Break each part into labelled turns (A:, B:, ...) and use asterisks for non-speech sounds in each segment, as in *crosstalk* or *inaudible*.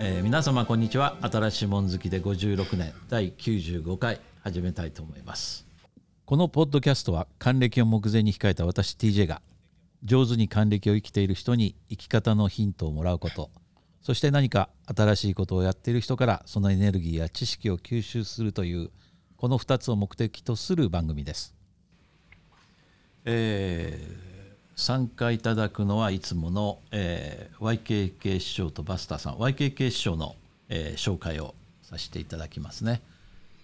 A: えー皆様こんにちは。新しいもん好きで56年第95回始めたいと思います。このポッドキャストは還暦を目前に控えた私 TJ が上手に還暦を生きている人に生き方のヒントをもらうことそして何か新しいことをやっている人からそのエネルギーや知識を吸収するというこの2つを目的とする番組です。えー参加いただくのはいつもの、えー YKK 師匠とバスターさん YKK 師匠の、えー紹介をさせていただきますね、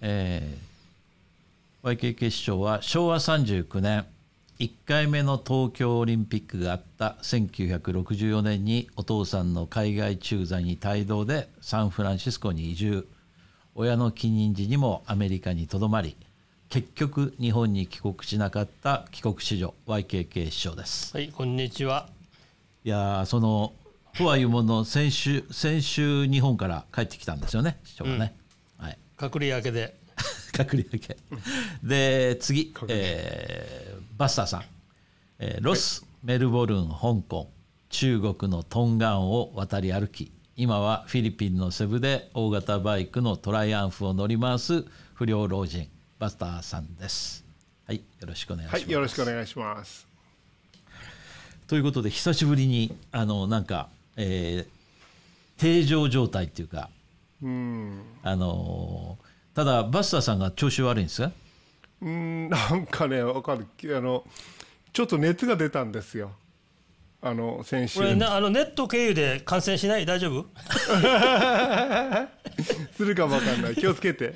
A: えー YKK 師匠は昭和39年1回目の東京オリンピックがあった1964年にお父さんの海外駐在に帯同でサンフランシスコに移住。親の帰任時にもアメリカにとどまり結局日本に帰国しなかった帰国子女 YKK 師匠です。
B: はい、こんにちは。
A: いやーそのとはいうものの先週先週日本から帰ってきたんですよね師匠がね、はい。
B: 隔離明けで。*laughs*
A: 隔離だけ。で次、えーバスターさん、えーロス、メルボルン香港。中国のトンガンを渡り歩き今はフィリピンのセブで大型バイクのトライアンフを乗り回す不良老人バスターさんですはいよろしくお願いします、
C: はい、よろしくお願いします。
A: ということで久しぶりにあのなんか、えー定常状態っていうか
C: うん、
A: あのーただバスターさんが調子悪いんですか？
C: うん、なんかね、わかる、あの、ちょっと熱が出たんですよ。あの、先週
B: こ。れね、あのネット経由で感染しない？大丈夫？*laughs*
C: するかもわかんない、気をつけて。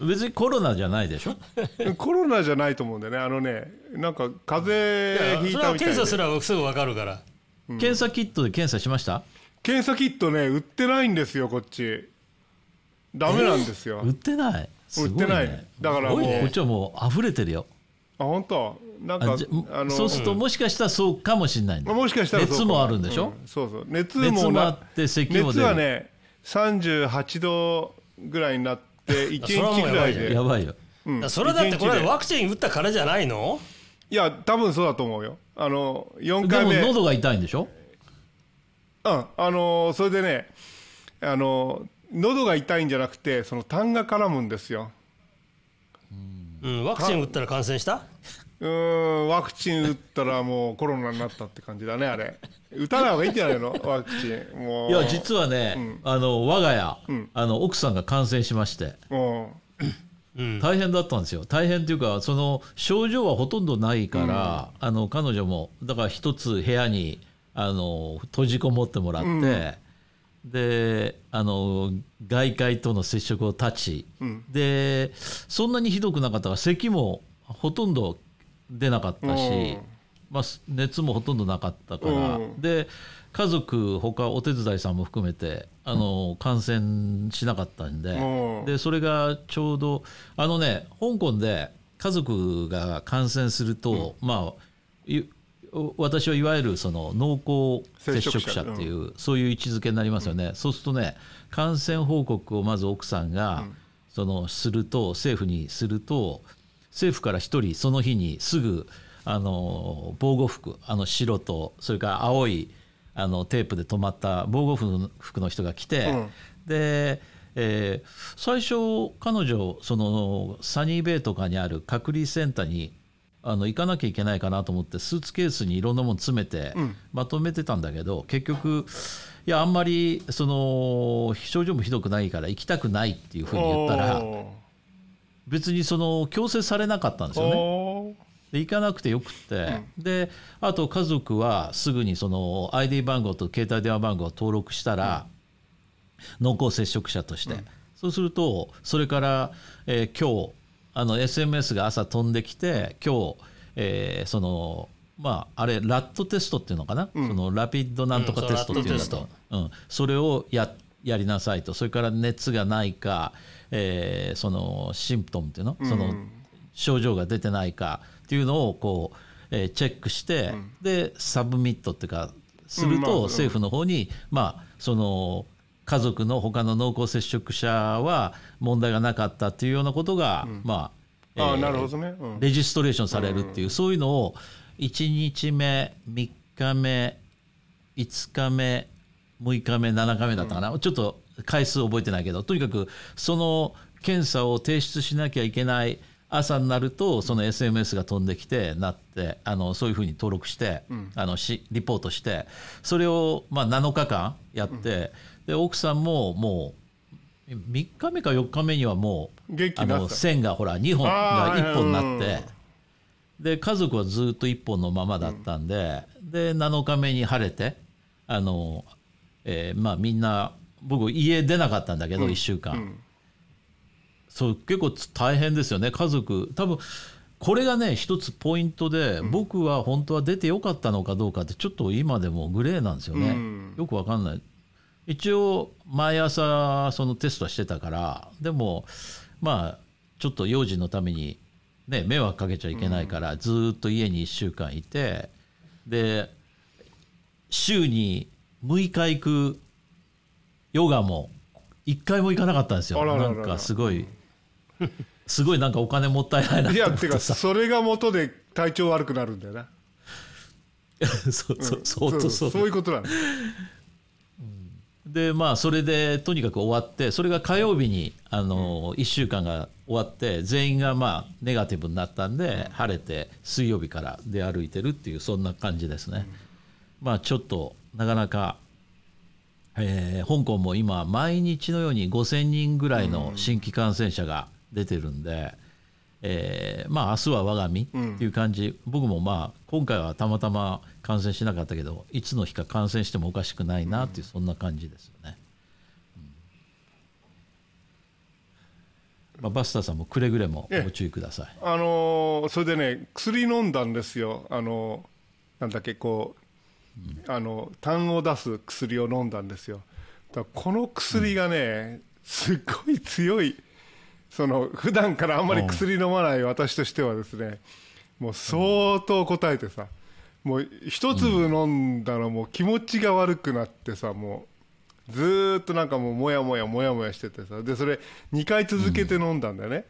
C: あ
A: 別にコロナじゃないでしょ？
C: の *laughs* コロナじゃないと思うんだよね、あのね、なんか風邪ひいたみたいで。
B: 検査すらすぐわかるから。
A: 検査キットで検査しました？
C: 検査キットね、売ってないんですよ、こっち。ダメなんですよ。
A: 売ってない？ね、
C: 売ってない。だからもう。
A: ね。こっちはもう溢れてるよ。
C: あ、本当？なんか、
A: あ
C: の、
A: そうするともしかしたらそうかもしれない。んだ
C: もしかしたらそうか
A: 熱もあるんでしょ、
C: うんそうそう。熱
A: 熱
C: もな
A: もあって咳も
C: 熱
A: 出る。
C: はね38度ぐらいになって1
B: それはもう
C: 日ぐらい
B: やばい
C: で
A: やばいよ。
C: うん。
B: それだってこれワクチン打ったからじゃないの？
C: いや多分そうだと思うよ。あの4
A: で
C: 回目。
A: も喉が痛いんでしょ？
C: うん。あのそれでねあの喉が痛いんじゃなくてその痰が絡むんですよ。
B: うん、ワクチン打ったら感染した？
C: うーんワクチン打ったらもうコロナになったって感じだねあれ。打たない方がいいんじゃないの？ワクチン。もう。
A: いや実はね、あの我が家、あの奥さんが感染しまして。
C: うん。
B: うん。
A: 大変だったんですよ。大変っていうかその症状はほとんどないから、あの彼女もだから一つ部屋にあの閉じこもってもらって、であの外界との接触を断ち、でそんなにひどくなかったから咳もほとんど出なかったし、
C: うん。
A: まあ、熱もほとんどなかったから、
C: うん。
A: で家族他お手伝いさんも含めてあの感染しなかったんで,、
C: うん。
A: でそれがちょうどあのね香港で家族が感染すると、まあい私はいわゆるその濃厚接触者っていうそういう位置づけになりますよね、そうするとね感染報告をまず奥さんが、そのすると政府にすると政府から一人その日にすぐあの防護服あの白とそれから青いあのテープで止まった防護服の人が来て、
C: うん。
A: で、えー最初彼女そのサニーベイとかにある隔離センターにあの行かなきゃいけないかなと思ってスーツケースにいろんなもの詰めてまとめてたんだけど、結局いやあんまりその症状もひどくないから行きたくないっていうふうに言ったら
C: お
A: 別にその強制されなかったんです
C: ー
A: よね。で行かなくてよくって、であと家族はすぐにその ID 番号と携帯電話番号を登録したら、濃厚接触者として、そうするとそれから、えー今日あの SMS が朝飛んできて今日、えーそのまああれ RAT テストっていうのかな、その rapid なんとか
B: うん
A: テストっていうんだ
B: そう
A: と、うん、それをややりなさいと。それから熱がないか、えーその symptom っていうの,、その症状が出てないかっていうのをこう、えーチェックして、で submit っていうかすると政府の方に、まあその家族の他の濃厚接触者は問題がなかったっていうようなことが、まあ、
C: ああ
A: えー
C: なるほどね、うん。
A: レジストレーションされるっていう、そういうのを1日目3日目5日目6日目7日目だったかな、ちょっと回数覚えてないけどとにかくその検査を提出しなきゃいけない朝になるとその SMS が飛んできてなってあのそういうふうに登録して、あのしリポートしてそれをまあ7日間やって、で奥さんももう3日目か4日目にはもうあの線がほら2本が1本になってで家族はずっと1本のままだったんで、で7日目に晴れてあの、えーまあみんな僕家出なかったんだけど1週間、そう結構大変ですよね家族。多分これがね一つポイントで、僕は本当は出てよかったのかどうかってちょっと今でもグレーなんですよね、
C: うん。
A: よくわかんない。一応毎朝そのテストはしてたからでもまあちょっと幼児のためにね迷惑かけちゃいけないから、ずーっと家に1週間いてで週に6日行くヨガも1回も行かなかったんですよ。なんかすごいすごいなんかお金もったいないないと
C: やてか
A: 思ってさ
C: それが元で体調悪くなるんだよな。*laughs*
A: そうそう相当そう。
C: そういうことなの
A: でまあそれでとにかく終わってそれが火曜日にあの1週間が終わって全員がまあネガティブになったんで晴れて水曜日から出歩いてるっていうそんな感じですね。まあちょっとなかなか、えー香港も今毎日のように5,000人ぐらいの新規感染者が出てるんで、えーまあ明日は我が身っていう感じ、僕もまあ今回はたまたま感染しなかったけどいつの日か感染してもおかしくないなっていうそんな感じですよね。うん。まあ、バスターさんもくれぐれもご注意ください。
C: あのーそれでね薬飲んだんですよ。あのーなんだっけこう、あの痰を出す薬を飲んだんですよ。だこの薬がね、すっごい強いその普段からあんまり薬飲まない私としてはですねもう相当答えてさもう一粒飲んだらもう気持ちが悪くなってさもうずーっとなんかもうもやもやもやもやしててさでそれ2回続けて飲んだんだよね、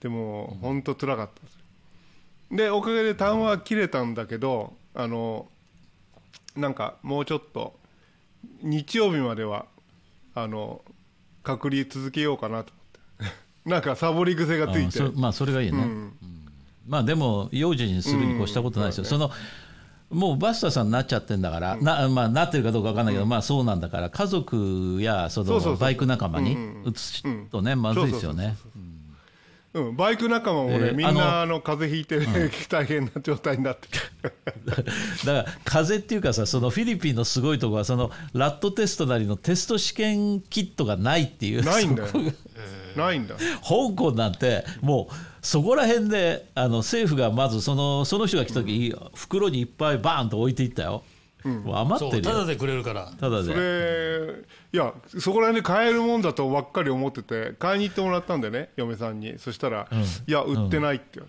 C: でも本当辛かったです。でおかげで痰は切れたんだけどあのなんかもうちょっと日曜日まではあの隔離続けようかなと思って。*laughs* なんかサボり癖がついて。
A: まあそれがいいね、うん。まあでも幼児にするに越したことないですよ、
C: うん
A: そのもうバスターさんになっちゃってんだから、なまあ、なってるかどうか分かんないけど、まあそうなんだから家族やそのバイク仲間に
C: うん
A: 移すとね、まずいですよね。
C: うん、バイク仲間もね、
A: えー
C: みん
A: あ
C: なあの風邪ひいて、ね *laughs* 大変な状態になって。て
A: だから風邪っていうかさそのフィリピンのすごいところはそのラットテストなりのテスト試験キットがないっていう。
C: ないんだよ。ないんだ。
A: 香港なんてもうそこら辺であの政府がまずそのその人が来た時、袋にいっぱいバーンと置いていったよ、もう余ってるよ。
B: そうただでくれるから。
C: そ
A: ただで
C: れいやそこら辺で買えるもんだとばっかり思ってて買いに行ってもらったんでね嫁さんに。そしたら、いや売ってないって言わ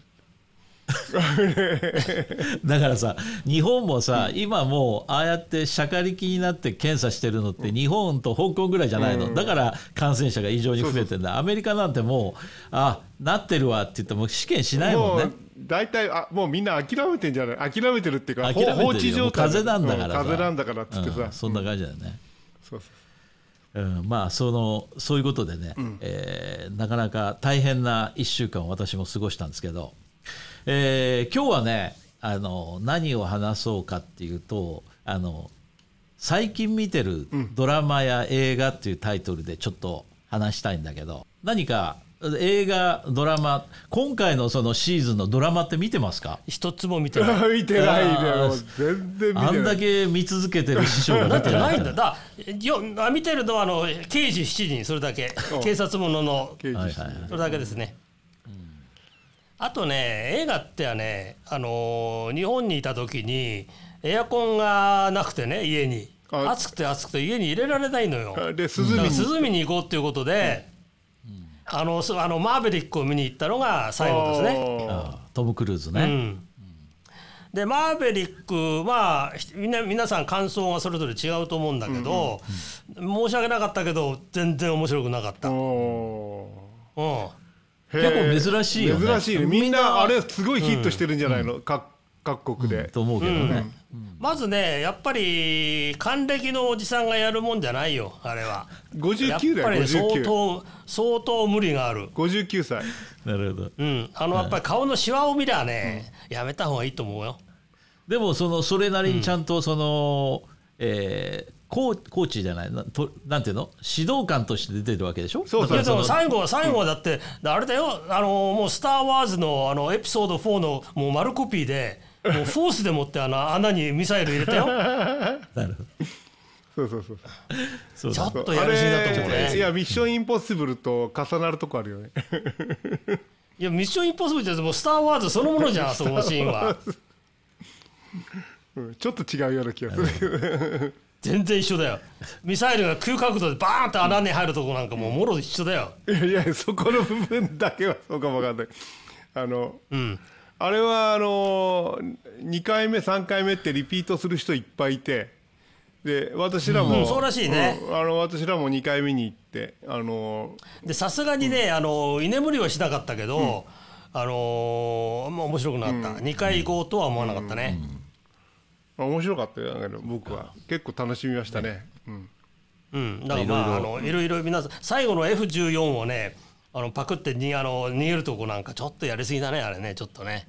C: *laughs*
A: だからさ日本もさ、今もうああやってしゃかりきになって検査してるのって日本と香港ぐらいじゃないの、だから感染者が異常に増えてんだ。アメリカなんてもうあなってるわって言っても試験しないもんね
C: 大体あもうみんな諦めてんじゃない？諦めてるっていうか
A: 諦めてるよ。
C: 放置状態。
A: 風邪なんだからさ。
C: うん風邪なんだからっつってさ、
A: うんそんな感じだよね、
C: そうそう
A: う。ん、まあそのそういうことでね、えーなかなか大変な1週間を私も過ごしたんですけど、えー今日はねあの何を話そうかっていうとあの最近見てるドラマや映画っていうタイトルでちょっと話したいんだけど何か映画ドラマ今回のそのシーズンのドラマって見てますか？
B: 一つも見てない。*laughs*
C: 見てない全然見てない。
A: あんだけ見続けてる師匠が出て
B: ない。んだ。だよあ見てるのはあの刑事7人それだけ。警察ものの
C: 刑事
A: はいはいはい
B: それだけですね、あとね映画ってはね、あのー日本にいた時にエアコンがなくてね家に。
C: あ
B: 暑くて暑くて家に入れられないのよ。
C: で涼みに。
B: 涼みに行こうっていうことで、あのそあのマーベリックを見に行ったのが最後ですね。
A: あートム・クルーズね、
B: うん。でマーベリックはひみんな皆さん感想がそれぞれ違うと思うんだけど、申し訳なかったけど全然面白くなかった。うん。
A: 結構珍しいよね。
C: 珍しいね。みんなあれすごいヒットしてるんじゃないの、か各国で、
A: と思うけどね、
B: まずねやっぱり還暦のおじさんがやるもんじゃないよあれは。やっ
C: 59だよ
B: ぱり相
C: 59
B: 当相当無理がある。
C: 59歳。
A: なるほど。
B: うん。あのやっぱり顔のシワを見りゃね、やめた方がいいと思うよ。
A: でもそのそれなりにちゃんとその、えーコーコーチじゃないなとなんていうの？指導官として出てるわけでしょ？
C: そうそう
B: いやでも最後は最後はだって、あれだよ。あのもう「スター・ワーズの」あのエピソード4のもう丸コピーでもうフォースでもってあの穴にミサイル入れたよ。*laughs*
A: なるほど。
C: そうそうそう。
A: そうだ。
B: ちょっとやりすぎだと思う
C: あれい
B: ね
C: やミッションインポッシブルと重なるとこあるよね。*laughs*
B: いやミッション・インポッシブルじゃもう「スター・ワーズ」そのものじゃんそのシーンは。*laughs*
C: うんちょっと違うような気がするけど。
B: 全然一緒だよ。ミサイルが急角度でバーンって穴に入るとこなんかもうもろ一緒だよ。
C: いやいやそこの部分だけはそうかもわかんない。あの
B: うん
C: あれはあの2回目3回目ってリピートする人いっぱいいてで私らも、
B: うん。そうらしいね。
C: うん。あの私らも2回見に行ってあの
B: でさすがにね、あの居眠りはしなかったけど、あのーまあ面白くなかった、2回行こうとは思わなかったね、
C: 面白かったよだけど僕は。結構楽しみましたね、うん、
B: うん。だからまああのいろいろ皆さん最後の F14 をねあのパクってにあの逃げるとこなんかちょっとやりすぎだねあれねちょっとね。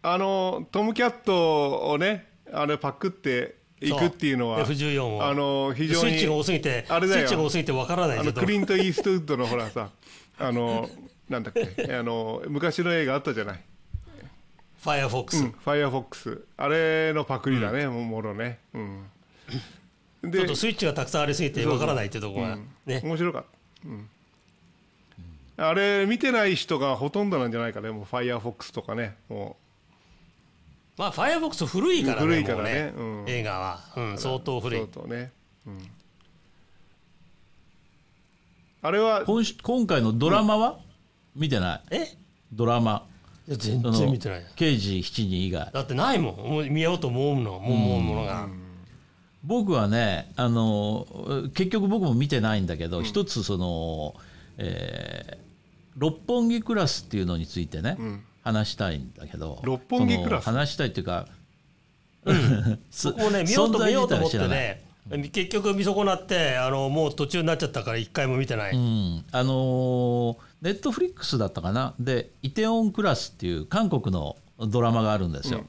C: あのトムキャットをねあれパクっていくっていうのは
B: そう。F14 を。
C: あの非常に
B: スイッチが多すぎて
C: あれだよ。
B: スイッチが多すぎてわからない
C: あのクリント・イーストウッドのほらさあのなんだっけ *laughs* あの昔の映画あったじゃない。
B: ファイアフォックス、
C: うん、ファイアフォックスあれのパクリだね、もうもろね、うん、で *laughs*
B: ちょっとスイッチがたくさんありすぎてわからないっていうところがね。
C: 面白かった、うんあれ見てない人がほとんどなんじゃないかね。もうファイアフォックスとかね。も
B: まあファイアフォックス古いからね
C: 古いからね。
B: もう
C: うん。
B: 映画は、うん、相当
C: う
B: 古い。
C: 相当ね、うん、あれは
A: 今し今回のドラマは、見てない。
B: え？
A: ドラマ。
B: いや全然見てない。
A: 刑事7人以外。
B: だってないもん。もう見ようと思うの。思うものが、
A: 僕はねあの結局僕も見てないんだけど、一つその、えー六本木クラスっていうのについてね、話したいんだけど
C: 六本木クラス？
A: 話したいっていうか、*laughs* そ
B: 僕もね見ようと見ようと思ってね結局見損なってあのもう途中になっちゃったから一回も見てない、
A: うん、あのネットフリックスだったかな？で「イテオンクラス」っていう韓国のドラマがあるんですよ。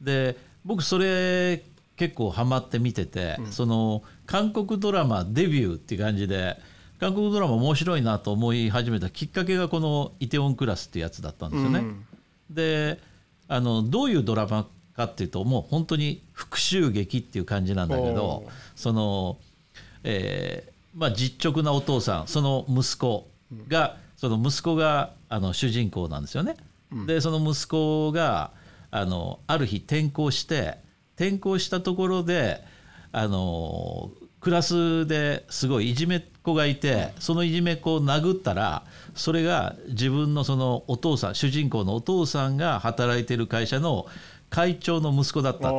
A: で僕それ結構ハマって見てて、その韓国ドラマデビューっていう感じで韓国ドラマ面白いなと思い始めたきっかけがこの「イテオンクラス」ってやつだったんですよね。
C: うん
A: であのどういうドラマかっていうともう本当に復讐劇っていう感じなんだけ
C: お
A: ど
C: ー
A: その、えーまあ、実直なお父さんその息子が、その息子があの主人公なんですよね。でその息子があのある日転校して転校したところであのクラスですごいいじめっ子がいてそのいじめっ子を殴ったらそれが自分のそのお父さん主人公のお父さんが働いてる会社の会長の息子だったっ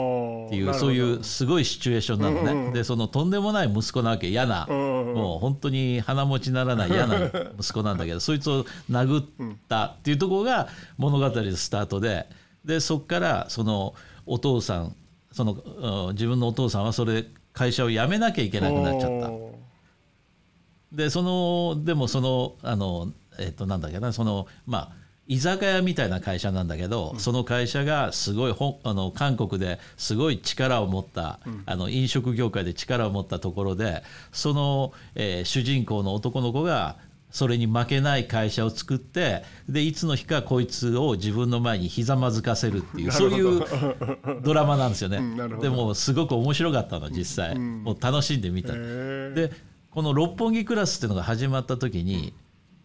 A: ていうそういうすごいシチュエーションなのね。でそのとんでもない息子なわけ嫌な。
C: うん
A: もう本当に鼻持ちならない嫌な *laughs* 息子なんだけどそいつを殴ったっていうところが物語のスタートででそこからそのお父さんそのうん自分のお父さんはそれ会社を辞めなきゃいけなくなっちゃった。
C: お
A: でそのでもそのあのえっ、となんだっけなそのまあ居酒屋みたいな会社なんだけど、その会社がすごいほあの韓国ですごい力を持った、あの飲食業界で力を持ったところでその、えー主人公の男の子がそれに負けない会社を作ってでいつの日かこいつを自分の前にひざまずかせるっていうそういうドラマなんですよね。でもすごく面白かったの実際、もう楽しんで見た。でこの六本木クラスっていうのが始まった時に、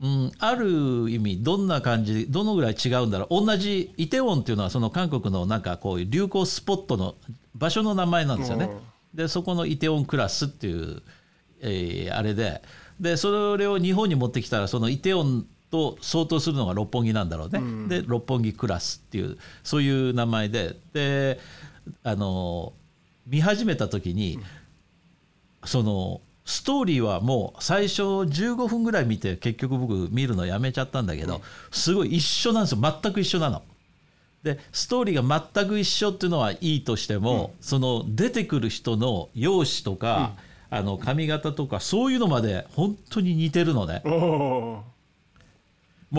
A: うん、ある意味どんな感じどのぐらい違うんだろう。同じイテウォンっていうのはその韓国のなんかこういう流行スポットの場所の名前なんですよね。でそこのイテウォンクラスっていう、えーあれででそれを日本に持ってきたらそのイテウォンと相当するのが六本木なんだろうね。で六本木クラスっていうそういう名前で。であの見始めた時に、そのストーリーはもう最初15分ぐらい見て結局僕見るのやめちゃったんだけど、すごい一緒なんですよ。全く一緒なの。でストーリーが全く一緒っていうのはいいとしても、その出てくる人の容姿とか、あの髪型とかそういうのまで本当に似てるのね。も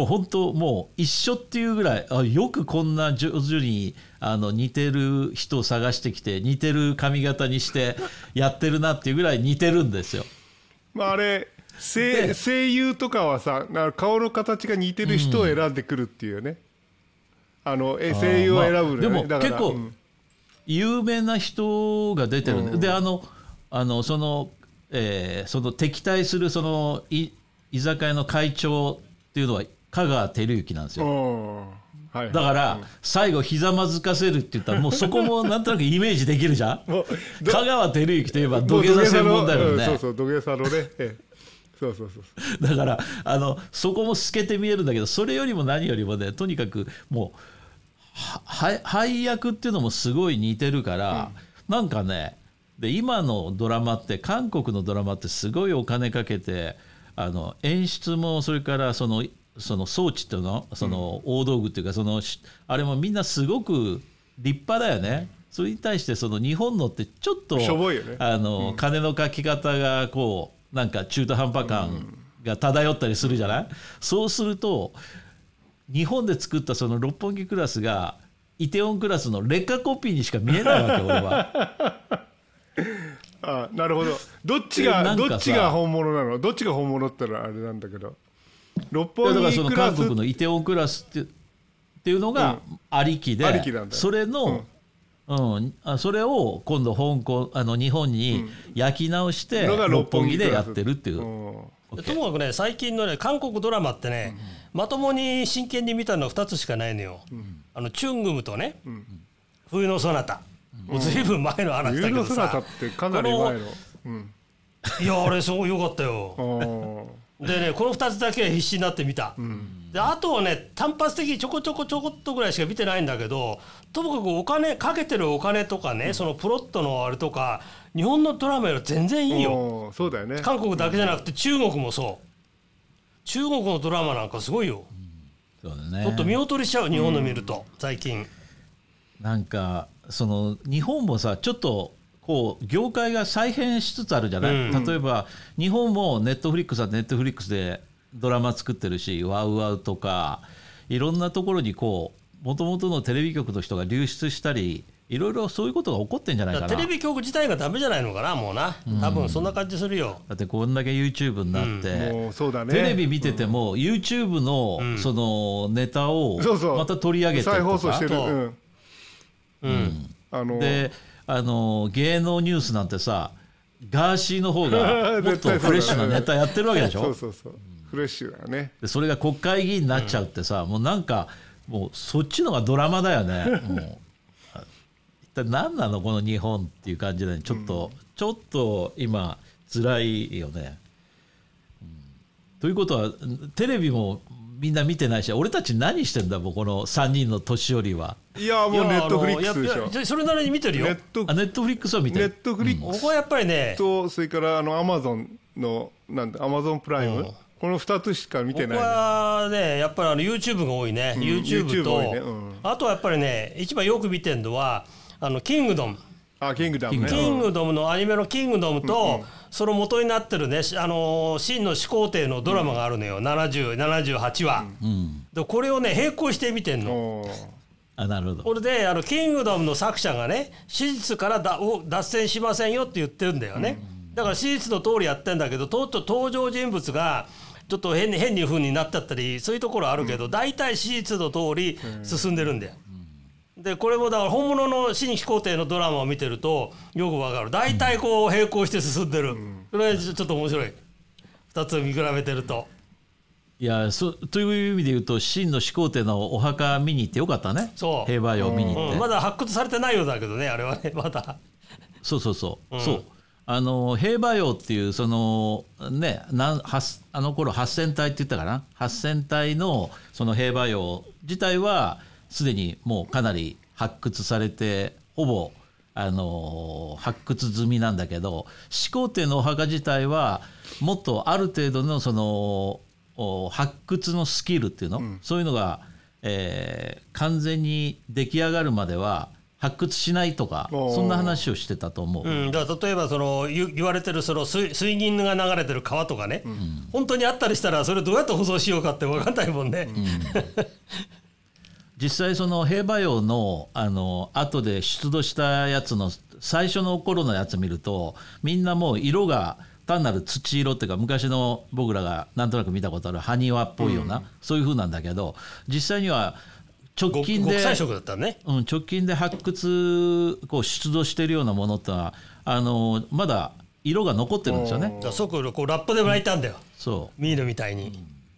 A: う本当もう一緒っていうぐらいあよくこんな上手にあの似てる人を探してきて似てる髪型にしてやってるなっていうぐらい似てるんですよ。
C: まああれ声
A: で
C: 声優とかはさ顔の形が似てる人を選んでくるっていうね、あのえ声優を選ぶね、
A: まあでも結構
C: うん。
A: 有名な人が出てるんで,、
C: うん。
A: であのあのその、えーその敵対するそのい居酒屋の会長っていうのは香川照之なんですよ。
C: うんはいはい
A: だから最後ひざまずかせるって言ったらもうそこもなんとなくイメージできるじゃん？*laughs* 香川照之といえば土下座専門だよね。
C: うんそうそう土下座のね、*laughs* ええ。そうそうそうそう。
A: だからあのそこも透けて見えるんだけどそれよりも何よりもねとにかくもうはは配役っていうのもすごい似てるから、なんかねで今のドラマって韓国のドラマってすごいお金かけてあの演出もそれからそのその装置っていうの？その大道具っていうかそのしあれもみんなすごく立派だよね。それに対してその日本のってちょっと
C: しょぼいよね。
A: あの、金のかき方がこうなんか中途半端感が漂ったりするじゃない、そうすると日本で作ったその六本木クラスがイテウォンクラスの劣化コピーにしか見えないわけ俺は。*laughs* *laughs*
C: あなるほど。どっちが
A: んかさ。
C: どっちが本物なの？どっちが本物ってのはあれなんだけど。六
A: だ
C: 本
A: からその韓
C: 木クラス
A: 国のイテウォンクラスってっていうのがありきで、
C: ありきなんだよ。
A: それの、うん。あそれを今度香港あの日本に焼き直して
C: のが
A: 六本木で
C: クラス。
A: やってるっていう。
C: うん。
B: でともかくね最近のね韓国ドラマってね、まともに真剣に見たのは2つしかないのよ、あのチュングムとね、冬のソナタ、もうずいぶん前の話だ
C: 冬
B: けど
C: の姿
B: さ
C: ってかなり前の。うん。
B: いやあれすごい良かったよ。*laughs*
C: あ
B: でねこの2つだけは必死になって見た、であとはね単発的にちょこちょこちょこっとぐらいしか見てないんだけどともかくお金かけてるお金とかね、そのプロットのあれとか日本のドラマより全然いいよ、
C: よそうだよね。
B: 韓国だけじゃなくて中国もそう。中国のドラマなんかすごいよ。
A: そうだね。
B: ちょっと見劣りしちゃう日本の見ると。最近。
A: なんかその日本もさちょっとこう業界が再編しつつあるじゃない、
B: うん。
A: 例えば日本もネットフリックスはネットフリックスでドラマ作ってるしワウワウとかいろんなところにこうもともとのテレビ局の人が流出したりいろいろそういうことが起こってんじゃないかな。
B: テレビ局自体がダメじゃないのかなもうな。多分そんな感じするよ、
A: だってこんだけ YouTube になって、
C: もうそうだね。
A: テレビ見てても、YouTube のそのネタを
C: そうそう。
A: また取り上げてとか
C: 放送してる。
B: そう
C: うん。
B: うん
C: あの
A: であの芸能ニュースなんてさガーシーの方が *laughs* もっとフレッシュなネタやってるわけでしょ？
C: そうそうそう。フレッシュだよね。
A: でそれが国会議員になっちゃうってさ、もうなんかもうそっちのがドラマだよね。もう一体何なのこの日本っていう感じでちょっと、ちょっと今辛いよね、うん。ということはテレビもみんな見てないし俺たち何してんだもうこの3人の年寄りは。い
C: やもうネットフリックス
B: い
C: でしょ。
B: やいやそれなりに見てるよ。
C: ネット
A: あネットフリックスは見て
C: ネッ
A: る
C: トフリック
B: ここはやっぱりね
C: スとそれからあのアマゾンのなんだアマゾンプライム？この2つしか見て
B: 僕
C: ないね。
B: はねやっぱりあの YouTube が多いね、YouTube
C: YouTube
B: と、
C: 多いね。うん。
B: あとはやっぱりね一番よく見てるのはあのキングドム
C: あキングダムね。
A: キ
B: キングドムのアニメのキングドムと、その元になってるねしあのー真の始皇帝のドラマがあるのよ、7078話、
A: うん。
B: でこれをね並行して見てん
C: うん
B: の。
A: あなるほど。
B: これであのキングダムの作者がね史実からだを脱線しませんよって言ってるんだよね、だから史実の通りやってんだけどとうとう登場人物がちょっと変に変に風になっちゃったりそういうところあるけど、大体史実の通り進んでるんだよ。でこれもだから本物の新始皇帝のドラマを見てるとよくわかる。大体こう並行して進んでる、それちょっと面白い。2つ見比べてると。
A: いやそという意味で言うと真の始皇帝のお墓見に行ってよかったね。
B: そう。
A: 平和を見に行って、
B: うん。まだ発掘されてないようだけどねあれはね。*laughs* まだ。
A: そうそうそう、
B: うん。
A: そう。あの兵馬俑っていうそのねなんはっあの頃8,000体って言ったかな？8,000体のその兵馬俑自体はすでにもうかなり発掘されてほぼあの発掘済みなんだけど始皇帝のお墓自体はもっとある程度のそのお発掘のスキルっていうの、そういうのがえー完全に出来上がるまでは発掘しないとかそんな話をしてたと思う、
B: うん、だから例えばその言言われてるその水水銀が流れてる川とかね、本当にあったりしたらそれどうやって保存しようかって分かんないもんね。*laughs*
A: 実際その兵馬俑のあの後で出土したやつの最初の頃のやつ見るとみんなもう色が単なる土色っていうか昔の僕らがなんとなく見たことある埴輪っぽいような、そういう風なんだけど実際には直
B: ご
A: 近で
B: 国際色だったね。
A: うん、直近で発掘こう出土しているようなものってのはあのまだ色が残ってるんですよね。
B: 即こうラップで巻いたんだよ、
A: そう。
B: ミールみたいに。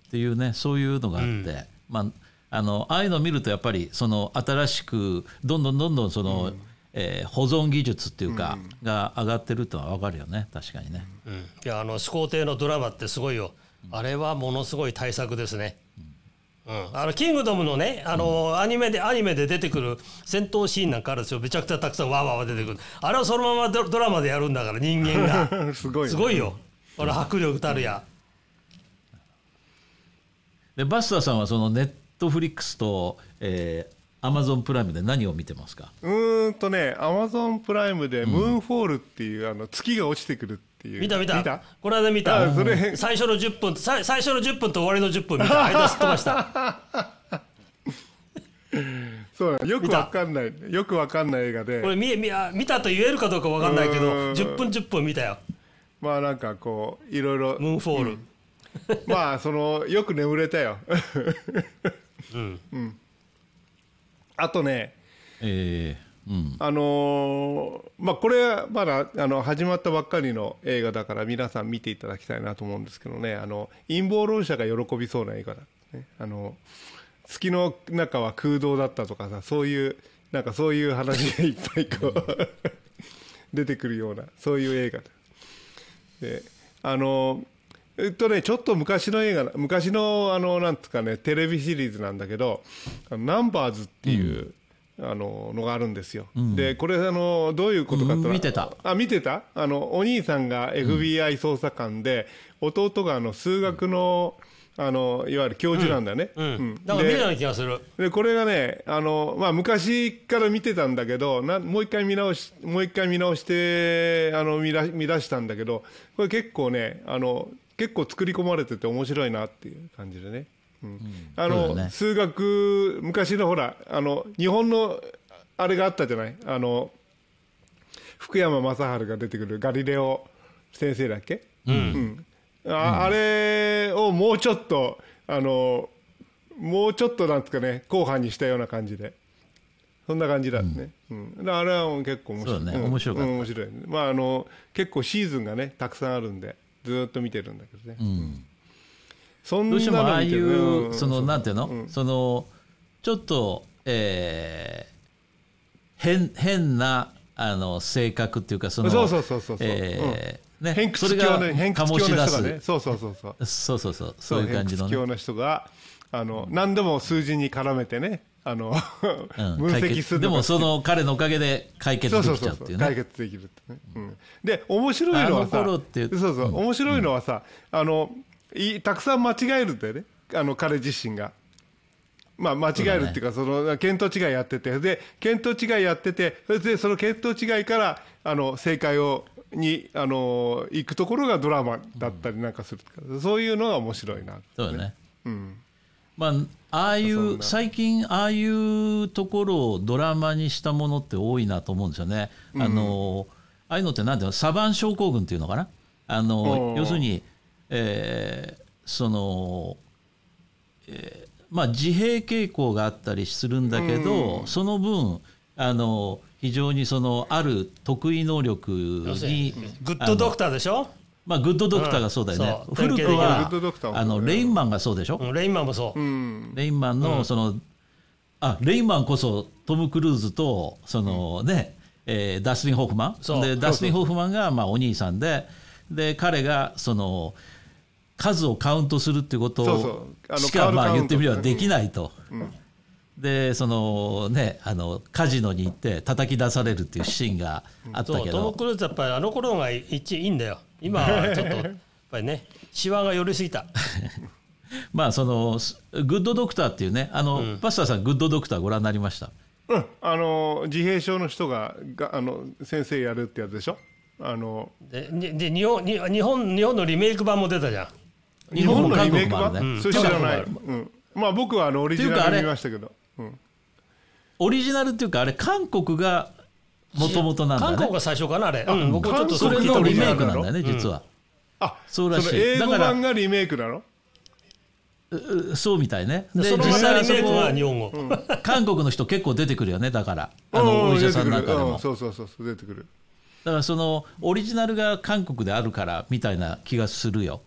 A: っていうねそういうのがあって、まああのああいうのを見るとやっぱりその新しくどんどんどんどんその、えー保存技術っていうか、が上がってるってのは分かるよね。確かにね。
B: うん、いやあの始皇帝のドラマってすごいよ、あれはものすごい大作ですね。うん、あのキングダムのねあの、アニメでアニメで出てくる戦闘シーンなんかあるんですよめちゃくちゃたくさんわーわー出てくる。あれをそのままドドラマでやるんだから人間が。*laughs*
C: すごいね。
B: すごいよ。この迫力たるや。
A: でバスターさんはそのネットフリックスと、えー、アマゾンプライムで何を見てますか？
C: うーんとねアマゾンプライムで「ムーンフォール」っていう、あの月が落ちてくるっていう。
B: 見た見た。
C: 見た？
B: この間見た。
C: あそれ。
B: 最初の10分さ最初の10分と終わりの10分見た。*laughs* 間すっ飛ばした。*laughs*
C: そうよくわかんない。よくわかんない映画で。
B: これ見見あ見たと言えるかどうか分かんないけど
C: うん。
B: 10分10分見たよ。
C: まあなんかこういろいろ。
B: ムーンフォール、
C: まあそのよく眠れたよ *laughs*
B: うん。
C: あとね
A: えーうん、
C: あのーまあこれはまだあの始まったばっかりの映画だから皆さん見ていただきたいなと思うんですけどね。あの陰謀論者が喜びそうな映画だ、ね、あの月の中は空洞だったとかさそういうなんかそういう話がいっぱいこう *laughs* 出てくるようなそういう映画だ。であのえっとねちょっと昔の映画昔のあのなんつうかねテレビシリーズなんだけど「あのナンバーズ」っていう、あののがあるんですよ、でこれあのどういうことかって言ったら
A: うん見てた。
C: あ見てた？あのお兄さんが FBI 捜査官で、弟があの数学のあのいわゆる教授なんだよね、
B: うん。
C: うん。
B: なんか見たよう
C: で
B: な気がする。
C: でこれがねあの、まあ、昔から見てたんだけどなもう一回見直しもう一回見直してあの見だ見出したんだけどこれ結構ねあの結構作り込まれてて面白いなっていう感じでね。うん。あの数学昔のほらあの日本のあれがあったじゃない？あの福山雅治が出てくるガリレオ先生だっけ、うん。ああれをもうちょっとあのもうちょっとなんですかね後半にしたような感じで。そんな感じだね、うん。だからあれは結構面白い。
A: 面白かった。
C: うん面白い。まああの結構シーズンがねたくさんあるんでずっと見てるんだけどね、そんな
A: どうしてもああい
C: の見てる
A: う、
C: ん
A: そのなんていうの、そのちょっと、えー変変なあの性格っていうかその
C: そうそうそうそうそう。
A: えーね
C: 偏屈
A: それが
C: 教の偏屈教の人がね。
A: す
C: そうそうそうそう。
A: そうそうそう。そういう感じのね。
C: 偏屈教の人があの何でも数字に絡めてねあの、
A: うん。
C: 分析する
A: でもその彼のおかげで解決
C: そう
A: で
C: そうそうそう解
A: きちゃうっていう。ね
C: 決できるってね、うん、で面白いのはさそうそう、面白いのはさあのいたくさん間違えるんだよね。あの彼自身が。まあ、間違えるっていうかその見当違いやってて。で見当違いやっててそれでその見当違いからあの正解をにあの行くところがドラマだったりなんかするそういうのが面白いな
A: そうだね。
C: うん
A: まあああいう最近ああいうところをドラマにしたものって多いなと思うんですよね。あのああいうのってなんていうの？サバン症候群っていうのかな？あの
C: うん
A: 要するに、えーその、えーまあ自閉傾向があったりするんだけど、その分あの非常にそのある得意能力
B: にグッドドクターでしょ？
A: まあグッドドクターがそうだよね。
B: うん
A: 古くは
C: グッドドクターも
A: あのレインマンがそうでしょ？
B: うんレインマンもそう、
C: うん。
A: レインマンのその、あレインマンこそトム・クルーズとそのね、えーダスティン・ホフマン。
B: そう。
A: でダスティン・ホフマンがまあお兄さんでで彼がその数をカウントするっていうことをしかまあ言ってみればできないと。でそのねあのカジノに行って叩き出されるっていうシーンがあった
B: そうトム・
A: けど
B: クルーズやっぱりあの頃が一いいんだよ今はちょっとやっぱりねシワが寄りすぎた。*laughs*
A: まあそのグッドドクターっていうねあの、パスターさんグッドドクターご覧になりました？
C: うん、あの自閉症の人ががあの先生やるってやつでしょ？あの
B: でにで日本に日本日本のリメイク版も出たじゃん。
A: 日本も韓
C: のリメイク
A: 国もあるね、
C: 版、それ知らない、
B: 韓
C: うん、まあ僕はあのオリジナル見ましたけど、うん、
A: オリジナルっていうかあれ韓国がもともとなんだね。
B: 韓国が最初かなあれ、うん、僕ちょっと
A: それ
C: 韓国
A: のリメイクなんだよね実は、
C: あ
A: そうらしい。
C: の英語
A: だから
C: 版がリメイクなの？
A: うそうみたいね。で実際
B: リメイク
A: そこ
B: は日本語、
A: 韓国の人結構出てくるよねだから。あ
C: うん
A: のお医者さんなんかでも。
C: うんそうそうそうそう出てくる。
A: だからそのオリジナルが韓国であるからみたいな気がするよ、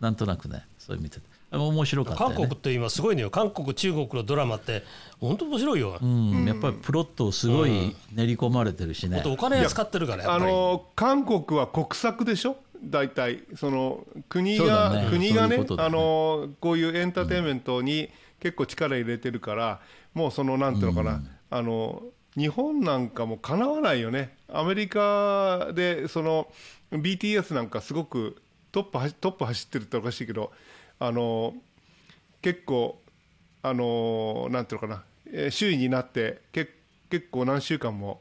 A: なんとなくねそういう見てて面白かったよね。
B: 韓国って今すごいのよ。韓国中国のドラマって本当面白いよ、
A: うん、やっぱりプロットすごい練り込まれてるしね、
B: お金使ってるからや
C: あの韓国は国策でしょ？大体。その国が、
A: だね。
C: 国がね
A: ね。
C: あのこういうエンターテインメントに結構力入れてるから、もうそのなんていうのかな、あの日本なんかもかなわないよね。アメリカでその BTS なんかすごくトップはトップ走ってるっておかしいけどあの結構あのなんていうのかな、えー首位になってけ結構何週間も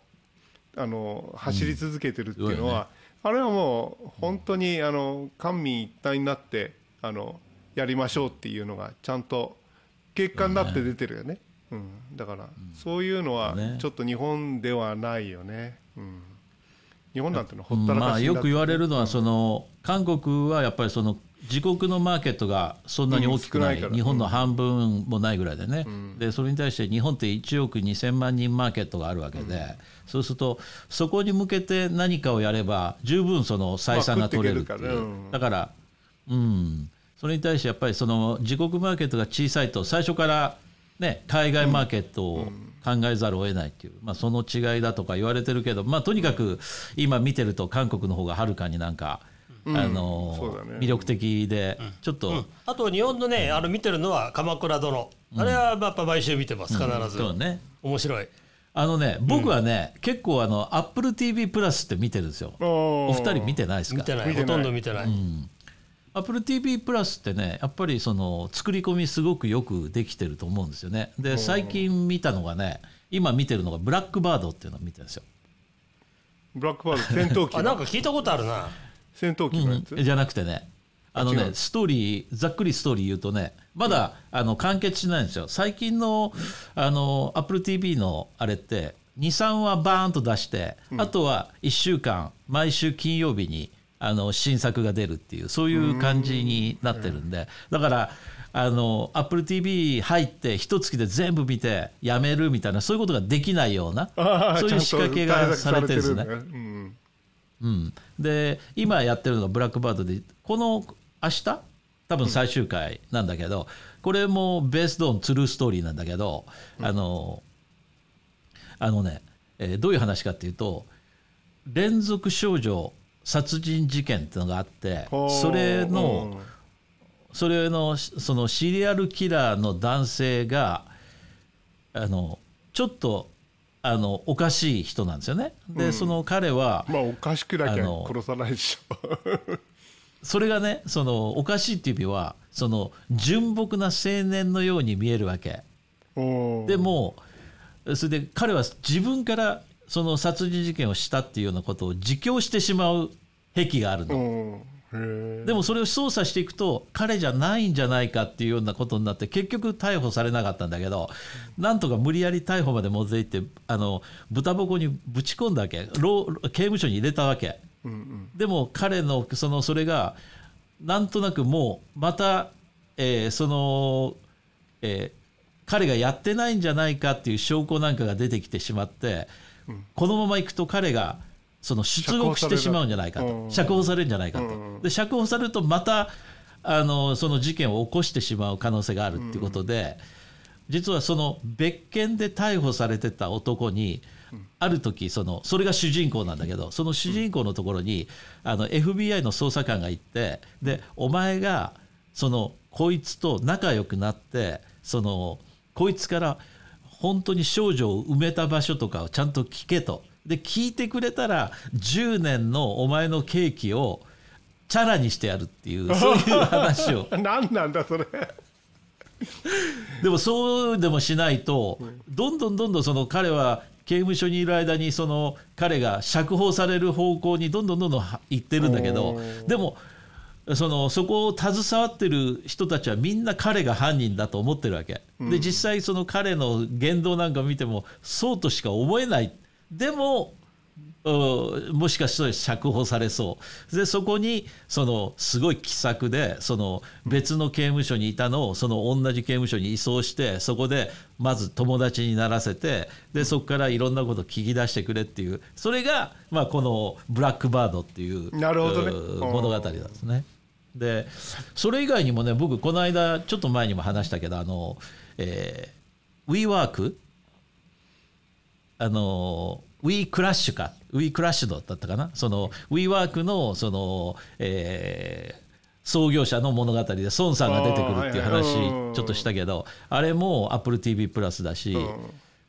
C: あの走り続けてるっていうのは、あれはもう本当にあの官民一体になってあのやりましょうっていうのがちゃんと結果になって出てるよね、うん、だからそういうのは
A: ね。
C: ちょっと日本ではないよね、うん、日本なんてのはほったら
A: まあ、
C: かしになって
A: よく言われるのはその韓国はやっぱりその自国のマーケットがそんなに大きくない,、
C: うんい
A: 日本の半分もないぐらいでね、でそれに対して日本って1億2000万人マーケットがあるわけで、そうするとそこに向けて何かをやれば十分その採算が取れるっていう、
C: まあ
A: だからうん。それに対してやっぱりその自国マーケットが小さいと最初からね海外マーケットを考えざるを得ないっていう、まあ、その違いだとか言われてるけど、まあ、とにかく今見てると韓国の方がはるかになんか、あの魅力的でちょっと、
B: あと日本のねあの見てるのは「鎌倉殿」あれはやっぱ毎週見てます必ず、
A: そうね。
B: 面白い。
A: あのね僕はね、結構あの AppleTV プラスって見てるんですよ。
C: お
A: お二人見てないですか？
B: 見てない。
C: 見てない。
B: ほとんど見てない、
A: AppleTV プラスってねやっぱりその作り込みすごくよくできてると思うんですよね。で最近見たのがね今見てるのがブラックバードっていうのを見てるんですよ、
C: ブラックバード戦闘機
B: あなん
C: の
B: か聞いたことあるな
C: 戦闘機のやつ、
A: じゃなくてね。あのねストーリーざっくりストーリー言うとねまだ、あの完結しないんですよ。最近のあの AppleTV のあれって23話バーンと出して、あとは1週間毎週金曜日にあの新作が出るっていうそういう感じになってるんで。だからあの AppleTV 入って一月で全部見てやめるみたいなそういうことができないようなそういう仕掛けがされてるんですねうん、で今やってるのがブラックバードでこの明日？多分最終回なんだけど、これもベースドオントゥルーストーリーなんだけど、あのあのね、えーどういう話かっていうと連続少女殺人事件っていうのがあって
C: う。ん
A: それ
C: うん。
A: のそれのそのシリアルキラーの男性があのちょっとあのおかしい人なんですよね。で、その彼は
C: まあおかしくなきゃ殺さないでしょ。*laughs*
A: それがねそのおかしいっていう意味はその純朴な青年のように見えるわけ。でもそれで彼は自分からその殺人事件をしたっていうようなことを自供してしまう癖があるのでもそれを捜査していくと彼じゃないんじゃないかっていうようなことになって結局逮捕されなかったんだけどなんとか無理やり逮捕まで持っていってあの豚箱にぶち込んだわけ。労刑務所に入れたわけ。
C: うんうん。
A: でも彼のそのそれがなんとなくもうまた、えーその、えー彼がやってないんじゃないかっていう証拠なんかが出てきてしまって、このままいくと彼がその出獄してしまうんじゃないかと。釈放されるんじゃないかと、で釈放されるとまたあのその事件を起こしてしまう可能性があるっていうことで、実はその別件で逮捕されてた男にある時そのそれが主人公なんだけどその主人公のところにあの FBI の捜査官が行ってでお前がそのこいつと仲良くなってそのこいつから本当に少女を埋めた場所とかをちゃんと聞けとで聞いてくれたら10年のお前の刑期をチャラにしてやるっていう *laughs* そういう話を。
C: 何なんだそれ。
A: でもそうでもしないとどんどんどんどんその彼は刑務所にいる間にその彼が釈放される方向にどんどんどんどん行ってるんだけどでもそのそこを携わってる人たちはみんな彼が犯人だと思ってるわけ。で実際その彼の言動なんか見てもそうとしか思えないでももしかしたら釈放されそう。でそこにそのすごい気さくでその別の刑務所にいたのをその同じ刑務所に移送してそこでまず友達にならせてでそこからいろんなことを聞き出してくれっていう。それが、まあ、この「ブラックバード」っていう
C: なるほど、ね、
A: 物語なんですね。でそれ以外にもね僕この間ちょっと前にも話したけどあの、えー、WeWork あの We クラッシュか。We クラッシュドだったかな。その WeWork のその、えー、創業者の物語で孫さんが出てくるっていう話ちょっとしたけどあれも AppleTV プラスだしそ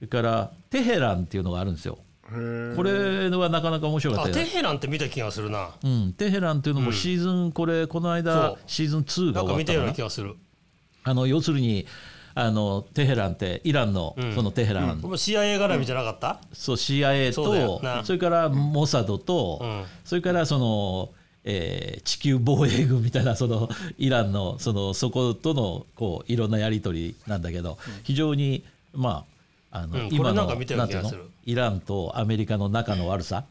A: れからテヘランっていうのがあるんですよ。これはなかなか面白かった
B: テヘランって見た気がするな、
A: うん、テヘランっていうのもシーズン、これこの間シーズン2が終わったかな。
B: 見たような気がする。
A: あの要するにあのテヘランってイランのそのテヘラン、うん、
B: CIA 絡みじゃなかった、
A: そう CIA とそれからモサドと、それからその、えー、地球防衛軍みたいなそのイランのそのそことのこういろんなやり取りなんだけど、非常にまああの、今のなんていうの？イランとアメリカの仲の悪さ、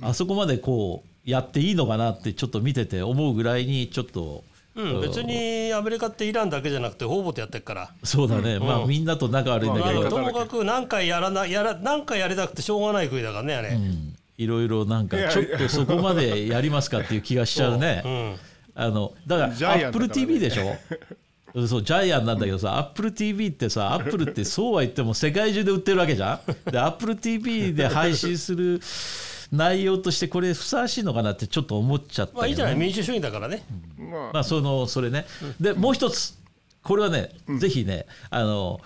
A: あそこまでこうやっていいのかなってちょっと見てて思うぐらいにちょっと
B: うん、別にアメリカってイランだけじゃなくて方々とやってるから。
A: そうだね、うん、まあみんなと仲悪いんだけど、まあ、
B: ともかく何回やらなやら何回やりたくてしょうがない国だからねあれ、うん、
A: いろいろなんかちょっとそこまでやりますかっていう気がしちゃうね、あのだからアップル TV でしょ？そうジャイアンなんだけどさ、アップル TV ってさ、アップルってそうは言っても世界中で売ってるわけじゃん？で、アップル TV で配信する内容としてこれふさわしいのかなってちょっと思っちゃった、ね、
B: まあいいじゃない？民主主義だからね、
A: うん、まあそのそれね。でもう一つ。これはね、うん、ぜひねあの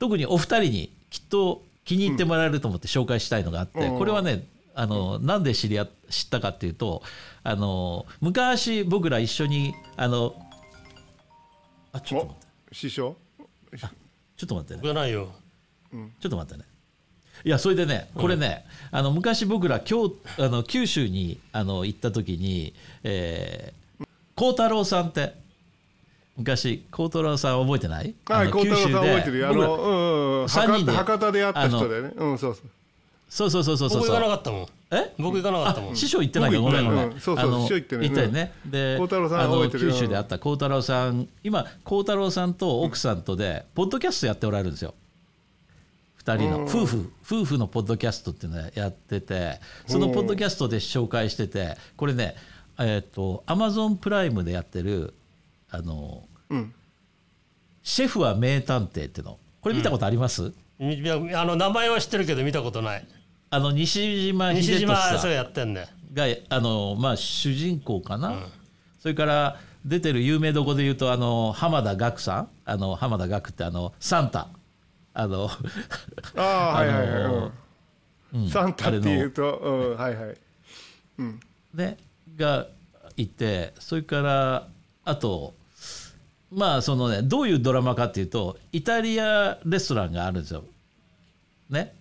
A: 特にお二人にきっと気に入ってもらえると思って紹介したいのがあって、これはねあのなんで知り合知ったかっていうとあの昔僕ら一緒にあの
C: あちょっと待って。師匠？
A: ちょっと待って
B: ね。ないよ、
A: ちょっと待ってねいやそれでねこれね、うん、あの昔僕ら京あの九州にあの行った時に幸、えー、太郎さんって昔幸太郎さん覚えてない？
C: はい幸太郎さん覚えてるよ。あの、うんうん、人で博多で会った人だよね。うんそうそう
A: そうそうそうそう。そう僕
B: 行かなかったもん。え？僕行かなかったもん。
A: 師匠行ってないけどごめんごめん、
C: うん、そうそう師匠行ってね
A: 行ったよね。で幸太郎さん覚えてる九州で会った幸太郎さん。今幸太郎さんと奥さんとでポッドキャストやっておられるんですよ2人の夫婦夫婦のポッドキャストっていうのをやっててそのポッドキャストで紹介しててこれねえっ、とアマゾンプライムでやってるあの、うん、シェフは名探偵っていうの。これ見たことあります、
B: うん、あの名前は知ってるけど見たことない。
A: あの西島秀俊さん。
B: やってんだ
A: があのまあ主人公かな、うん、それから出てる有名どこで言うとあの浜田岳さん。あの浜田岳ってあのサンタあの
C: あはいはいはい、うん、サンタっていうと、うん、はいはい、
A: うん、ねがいてそれからあとまあそのねどういうドラマかっていうとイタリアレストランがあるんですよ。ね。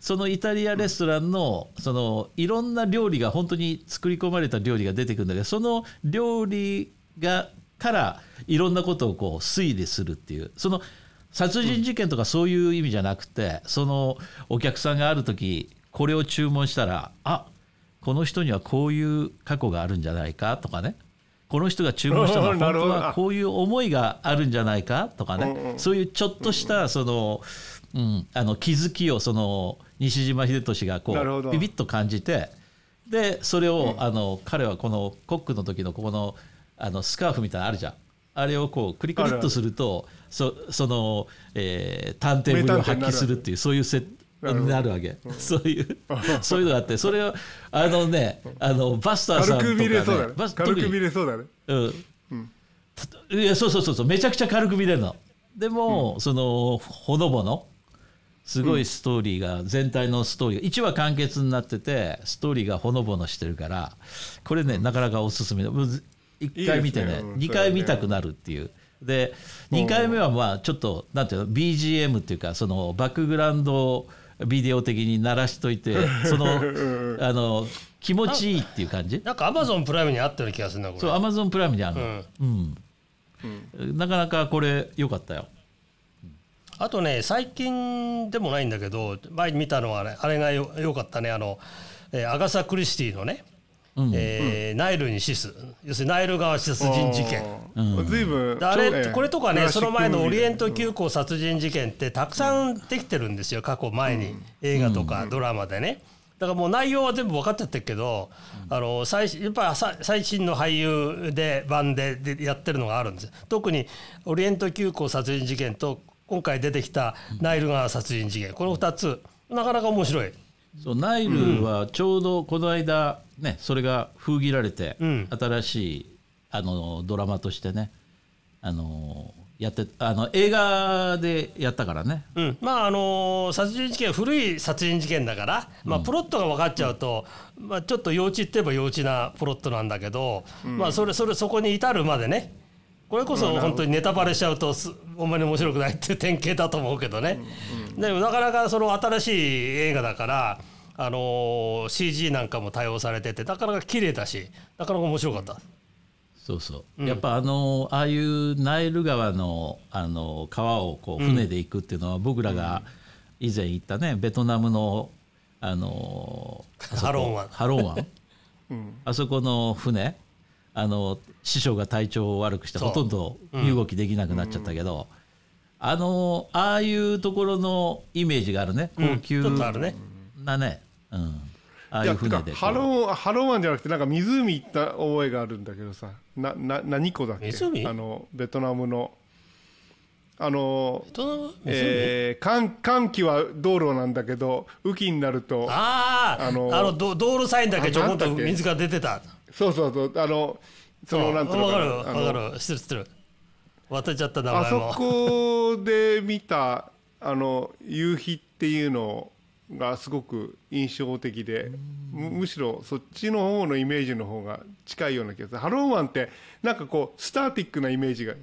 A: そのイタリアレストランのそのいろんな料理が本当に作り込まれた料理が出てくるんだけどその料理がからいろんなことをこう推理するっていうその殺人事件とかそういう意味じゃなくて、そのお客さんがある時これを注文したらあこの人にはこういう過去があるんじゃないかとかね。この人が注文したのは *laughs* 本当はこういう思いがあるんじゃないかとかね。そういうちょっとしたその、うん、あの気づきをその西島秀俊がこうビビッと感じてでそれをあの彼はこのコックの時のここのあのスカーフみたいなのあるじゃんあれをこうクリクリっとするとそその、えー、探偵ぶりを発揮するっていうそういう設になるわけ、うん、*laughs* そういうそういうのがあってそれをあのねあのバスターさんとか、ね、軽く見れそうだね。
C: 軽く見れそうだね。うん、
A: うん、いやそうそうそうそう。めちゃくちゃ軽く見れるの。でも、うん、そのほのぼのすごいストーリーが、全体のストーリーが1話完結になっててストーリーがほのぼのしてるからこれねなかなかおすすめ1回見てね
C: いいですね。うん
A: 2回見たくなるっていう。で2回目はまあちょっとなんていうの BGM っていうかそのバックグラウンドビデオ的に鳴らしといて *laughs* そのあの気持ちいいっていう感じ？
B: なんかアマゾンプライムにあったような気がするなこれ。
A: そうアマゾンプライムにあるの、うん。なかなかこれ良かったよ。
B: あとね最近でもないんだけど前に見たのはねあれがよよかったね。あの、えーアガサ・クリスティのね、えーナイルに死す要するにナイル川殺人事件。
C: ずいぶん。
B: であれこれとかねその前のオリエント急行殺人事件ってたくさんできてるんですよ過去前に。映画とかドラマでね。だからもう内容は全部分かっちゃってるけどあの最新やっぱ最新の俳優で版ででやってるのがあるんですよ。特にオリエント急行殺人事件と今回出てきたナイル川殺人事件。この2つ。なかなか面白い。
A: そうナイルはちょうどこの間ねそれが封切られて、
B: ん。
A: 新しいあのドラマとしてねあのやってあの映画でやったからね。
B: うん、まああの殺人事件は古い殺人事件だから、まあ、プロットが分かっちゃうと、まあ、ちょっと幼稚って言えば幼稚なプロットなんだけど、まあ、それそれそこに至るまでねこれこそ本当にネタバレしちゃうとすほんまに面白くないっていう典型だと思うけどね、でもなかなかその新しい映画だから、あの CG なんかも対応されててなかなか綺麗だしなかなか面白かった。
A: そうそう、やっぱあのああいうナイル川のあの川をこう船で行くっていうのは、僕らが以前行ったねベトナムのあの
B: ハロン湾。
A: ハロン湾、*laughs* あそこの船あの師匠が体調を悪くしてほとんど身動きできなくなっちゃったけど、あのああいうところのイメージがあるね。高級
B: ちょっとあるね。
A: なね、うん、ああ
C: い
A: う船で
C: ハローハロー湾じゃなくてなんか湖行った覚えがあるんだけどさ。なな何湖だっけ？
B: 湖？
C: あのベトナムの。あの
B: ベトナム？湖
C: えー、寒寒気は道路なんだけど雨季になると
B: あーあ
C: あの
B: のど道路サインだけちょこ
C: っけ
B: 水が出てた。
C: そうそうそうあのそのなんていうの
B: わかる
C: か
B: る。知ってる知ってる。忘れちゃった名
C: あそ
B: 前も
C: こで見たあの夕日っていうのがすごく印象的でむむしろそっちの方のイメージの方が近いような気がする。ハロン湾ってなんかこうスターティックなイメージが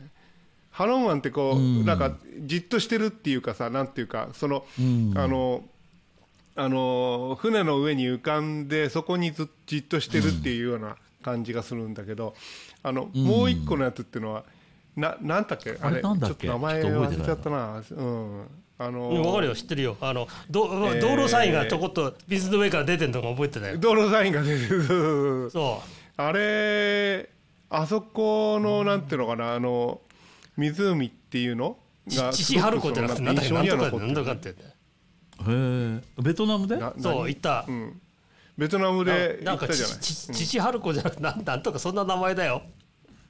C: ハロン湾ってこう、なんかじっとしてるっていうかさなんていうかその、あのあの船の上に浮かんでそこにずじっとしてるっていうような感じがするんだけど、あのもう一個のやつっていうのはななんだっけ？あれちょっと名前忘れちゃったな。うんあの
B: うんわかるよ知ってるよ。あのど
C: ー
B: 道路サインがちょこっと水の上から出てるのが覚えてたよ。
C: 道路サインが出てる。そう。あれあそこのなんていうのかなあの湖っていうの
B: う
C: が
B: 父春子じゃなくてなんだっけ
C: 印象
B: なんとか
C: ってる
B: なんとかって
A: へえベトナムで？
C: な
B: そう
C: 何
B: 行った。
C: うん。ベトナムで
B: なんか
C: 行ったじゃない。
B: ちち父春子じゃなくてなんなんとかそんな名前だよ。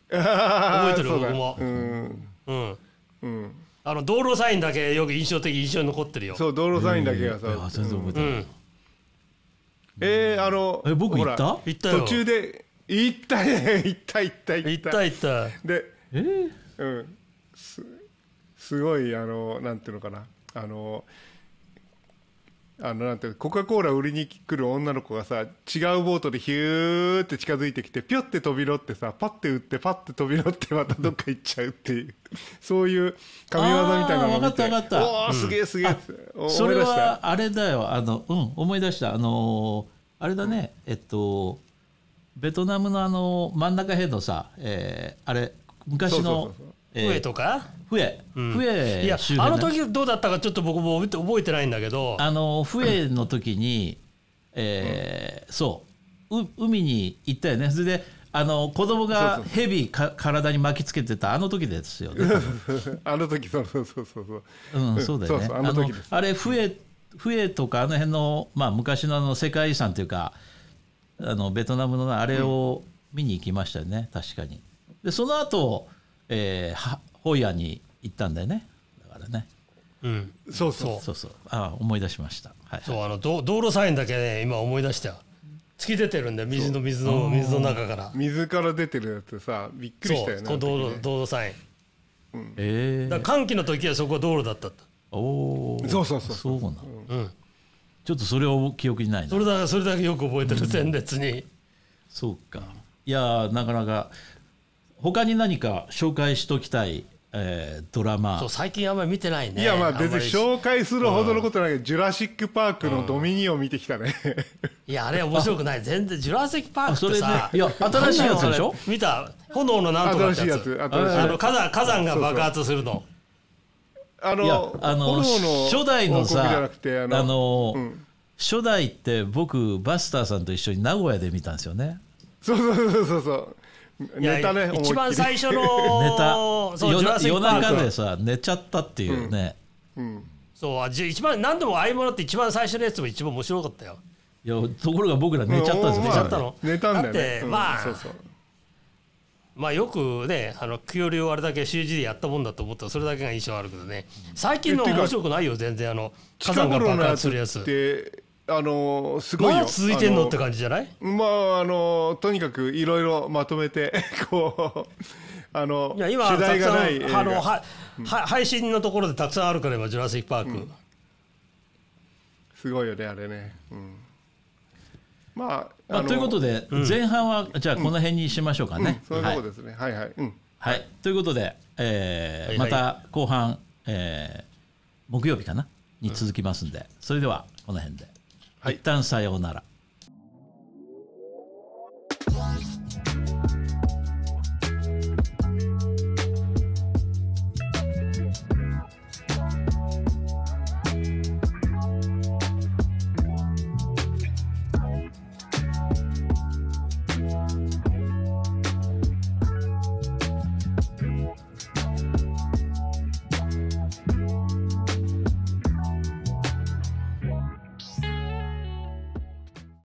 C: 覚 *laughs*
B: 覚えてる僕も。
C: うん。
B: うん。
C: うん
B: あの道路サインだけよく印象的印象に残ってるよ。
C: そう道路サインだけがさ、
A: いや全然覚えてない、
B: うん。
C: えー、あの
A: え僕行った？
C: ほら
B: 行ったよ。
C: 途中で行ったね。*laughs* 行った行った行っ
B: 行ったた行った。
C: で
A: えー？
C: うん。すすごいあのなんていうのかな。あのあのなんてコカ・コーラ売りに来る女の子がさ違うボートでヒューって近づいてきてピョって飛び乗ってさパッて打ってパッて飛び乗ってまたどっか行っちゃうっていう。*laughs* そういう神業みたいなのを見て
A: あーわかったわかった。
C: おおすげえすげえ。お
A: それはあれだよ。あのうん思い出した。あのーあれだね。えっとベトナムのあの真ん中辺のさ、えーあれ昔の
B: 笛とか？
A: 笛。笛
B: いや
A: 周辺ね
B: あの時どうだったかちょっと僕も覚えて覚えてないんだけど。
A: あの笛の時に、えーそう。う海に行ったよね。それであの子供が蛇か体に巻きつけてたあの時ですよね。*laughs*
C: あの時そうそうそうそう。そう
A: うん、そうだよね。
C: そうそうあの時です。
A: あれ笛笛とかあの辺のまあ昔のあの世界遺産というかあのベトナムのあれを見に行きましたよね、確かに。でその後、えー、はホイアンに行ったんだよね。だからね。
B: うん。
C: そうそう。
A: そうそう。あ思い出しました。はい。
B: そうあの道道路サインだけね今思い出した。よ突き出てるんで水の水の水の中から。
C: 水から出てるやつさびっくりしたよね
B: そう。こう道路道路サイン。
A: えー。
B: だから寒気の時はそこは道路だった。と
A: おお
C: そうそうそう
A: そう。なの、
B: うん。
A: ちょっとそれを記憶にないな。
B: それだけそれだけよく覚えてる前列に、
A: そうか。いやーなかなか他に何か紹介しときたい、えードラマ。
B: そう最近あんまり見てないね。
C: いやまあ別に紹介するほどのことないけど、ジュラシック・パークのドミニオン見てきたね。
B: いやあれ面白くない。全然ジュラシック・パーク
A: あそれね。いや新しいやつでしょ？
B: 見た？炎のなんとかってやつ。
C: 新しいやつ、
B: あの火山火山が爆発するの。
C: つ。あの、
A: あの初代のさ
C: なくて、あ
A: あ
C: の、うん。
A: 初代って僕バスターさんと一緒に名古屋で見たんですよね。
C: そうそうそうそうそう。ネタね、
B: 一番最初の
A: ネタ
B: そう
A: 夜中でさ寝ちゃったっていう。ね、
C: うん。
B: そうあじ一番何でもああいうものって一番最初のやつも一番面白かったよ。
A: いやところが僕ら寝ちゃったんですよ、
C: うん
B: 寝ちゃったの
C: 寝たんだよ
B: だって
C: ね。うん
B: まあ
C: そうそう。
B: まあよくねあのクヨリをあれだけ CG でやったもんだと思ったらそれだけが印象あるけどね。最近の面白くないよ全然あの火
C: 近
B: 山が爆
C: 頃のやつ。
B: 発するやつ
C: って、あの、すごいよ。
B: まだ続いてんのって
C: あ
B: 感じじゃない？
C: まあ、あの、とにかくいろいろまとめて、*laughs* こう、あの、
B: いや今
C: 主題がない
B: あの
C: 画。
B: はは配信のところでたくさんあるから今ジュラシック・パーク、
C: すごいよね、あれね。うん。まあ、
A: まあ、ということで、前半はじゃあこの辺にしましょうかね。
C: そういう
A: はい
C: とこですね。はいはい。うん。
A: はい、ということで、えー
B: はいはい
A: また後半、えー木曜日かな？に続きますんで、それではこの辺で、
C: はい、
A: 一旦さようなら。